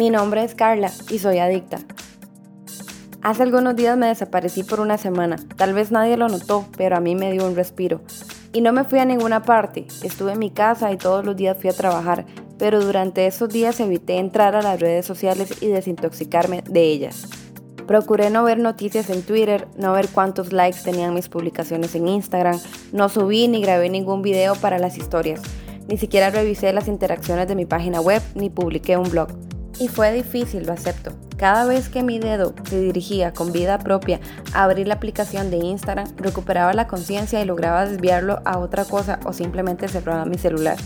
Mi nombre es Carla y soy adicta. Hace algunos días me desaparecí por una semana. Tal vez nadie lo notó, pero a mí me dio un respiro. Y no me fui a ninguna parte. Estuve en mi casa y todos los días fui a trabajar, pero durante esos días evité entrar a las redes sociales y desintoxicarme de ellas. Procuré no ver noticias en Twitter, no ver cuántos likes tenían mis publicaciones en Instagram, no subí ni grabé ningún video para las historias, ni siquiera revisé las interacciones de mi página web ni publiqué un blog. Y fue difícil, lo acepto. Cada vez que mi dedo se dirigía con vida propia a abrir la aplicación de Instagram, recuperaba la conciencia y lograba desviarlo a otra cosa o simplemente cerraba mi celular.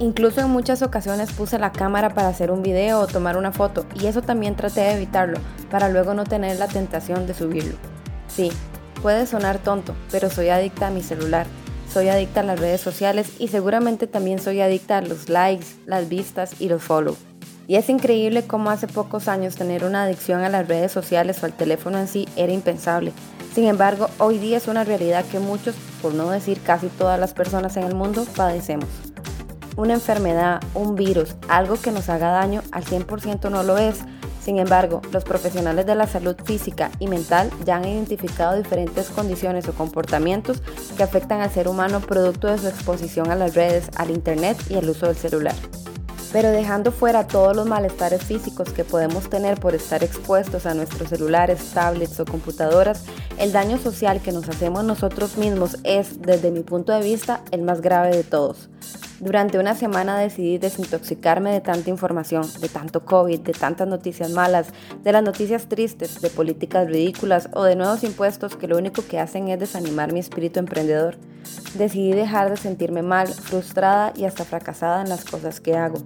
Incluso en muchas ocasiones puse la cámara para hacer un video o tomar una foto y eso también traté de evitarlo para luego no tener la tentación de subirlo. Sí, puede sonar tonto, pero soy adicta a mi celular. Soy adicta a las redes sociales y seguramente también soy adicta a los likes, las vistas y los follow. Y es increíble cómo hace pocos años tener una adicción a las redes sociales o al teléfono en sí era impensable. Sin embargo, hoy día es una realidad que muchos, por no decir casi todas las personas en el mundo, padecemos. Una enfermedad, un virus, algo que nos haga daño, al 100% no lo es. Sin embargo, los profesionales de la salud física y mental ya han identificado diferentes condiciones o comportamientos que afectan al ser humano producto de su exposición a las redes, al Internet y el uso del celular. Pero dejando fuera todos los malestares físicos que podemos tener por estar expuestos a nuestros celulares, tablets o computadoras, el daño social que nos hacemos nosotros mismos es, desde mi punto de vista, el más grave de todos. Durante una semana decidí desintoxicarme de tanta información, de tanto COVID, de tantas noticias malas, de las noticias tristes, de políticas ridículas o de nuevos impuestos que lo único que hacen es desanimar mi espíritu emprendedor. Decidí dejar de sentirme mal, frustrada y hasta fracasada en las cosas que hago.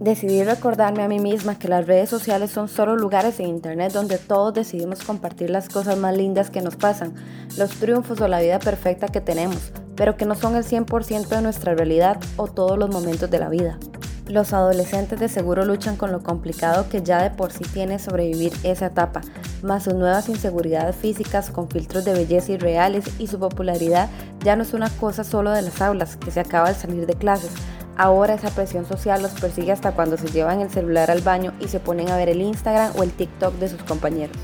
Decidí recordarme a mí misma que las redes sociales son solo lugares en Internet donde todos decidimos compartir las cosas más lindas que nos pasan, los triunfos o la vida perfecta que tenemos, pero que no son el 100% de nuestra realidad o todos los momentos de la vida. Los adolescentes de seguro luchan con lo complicado que ya de por sí tiene sobrevivir esa etapa, más sus nuevas inseguridades físicas con filtros de belleza irreales y su popularidad ya no es una cosa solo de las aulas que se acaba al salir de clases, Ahora esa presión social los persigue hasta cuando se llevan el celular al baño y se ponen a ver el Instagram o el TikTok de sus compañeros.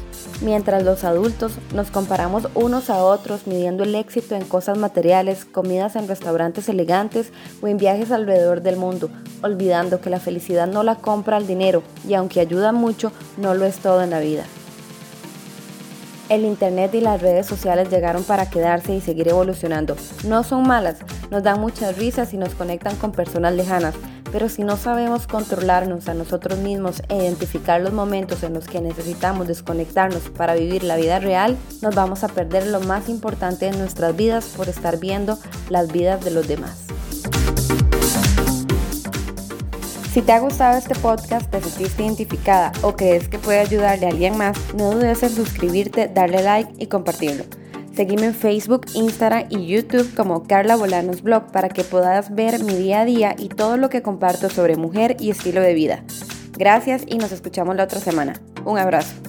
Mientras los adultos nos comparamos unos a otros midiendo el éxito en cosas materiales, comidas en restaurantes elegantes o en viajes alrededor del mundo, olvidando que la felicidad no la compra el dinero y aunque ayuda mucho, no lo es todo en la vida. El Internet y las redes sociales llegaron para quedarse y seguir evolucionando. No son malas, nos dan muchas risas y nos conectan con personas lejanas, pero si no sabemos controlarnos a nosotros mismos e identificar los momentos en los que necesitamos desconectarnos para vivir la vida real, nos vamos a perder lo más importante en nuestras vidas por estar viendo las vidas de los demás. Si te ha gustado este podcast, te sentiste identificada o crees que puede ayudarle a alguien más, no dudes en suscribirte, darle like y compartirlo. Seguime en Facebook, Instagram y YouTube como Carla Bolanos Blog para que puedas ver mi día a día y todo lo que comparto sobre mujer y estilo de vida. Gracias y nos escuchamos la otra semana. Un abrazo.